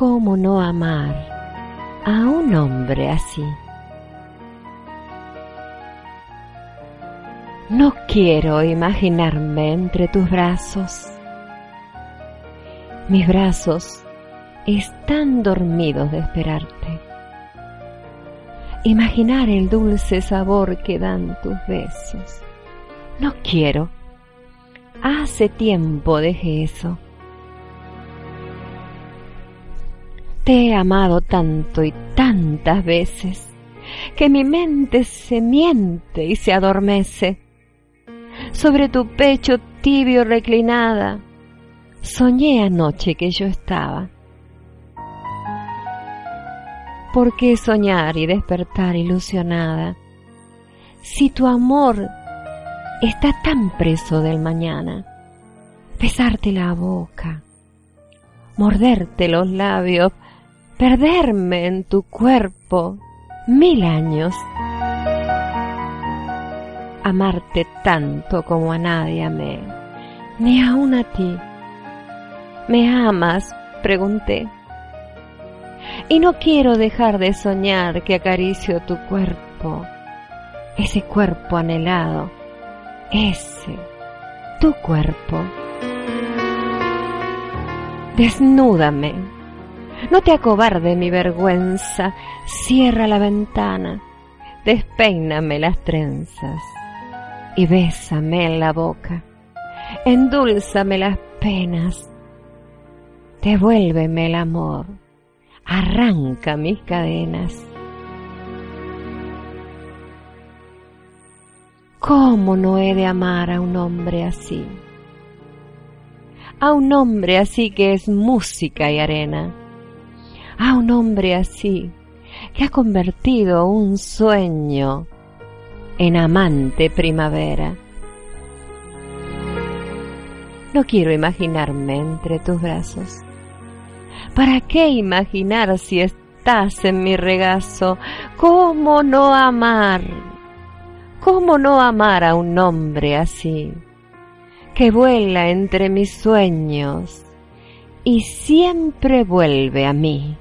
¿Cómo no amar a un hombre así? No quiero imaginarme entre tus brazos. Mis brazos están dormidos de esperarte. Imaginar el dulce sabor que dan tus besos. No quiero. Hace tiempo dejé eso. He amado tanto y tantas veces que mi mente se miente y se adormece. Sobre tu pecho tibio reclinada, soñé anoche que yo estaba. ¿Por qué soñar y despertar ilusionada si tu amor está tan preso del mañana? Besarte la boca, morderte los labios, perderme en tu cuerpo mil años. Amarte tanto como a nadie amé, ni aun a ti. ¿Me amas? pregunté. Y no quiero dejar de soñar que acaricio tu cuerpo, ese cuerpo anhelado, ese, tu cuerpo. Desnúdame, no te acobarde mi vergüenza, cierra la ventana, despeíname las trenzas. Y bésame en la boca, endúlzame las penas, devuélveme el amor, arranca mis cadenas. ¿Cómo no he de amar a un hombre así? A un hombre así que es música y arena a un hombre así que ha convertido un sueño en amante primavera. No quiero imaginarme entre tus brazos. ¿Para qué imaginar si estás en mi regazo? ¿Cómo no amar? ¿Cómo no amar a un hombre así? Que vuela entre mis sueños y siempre vuelve a mí.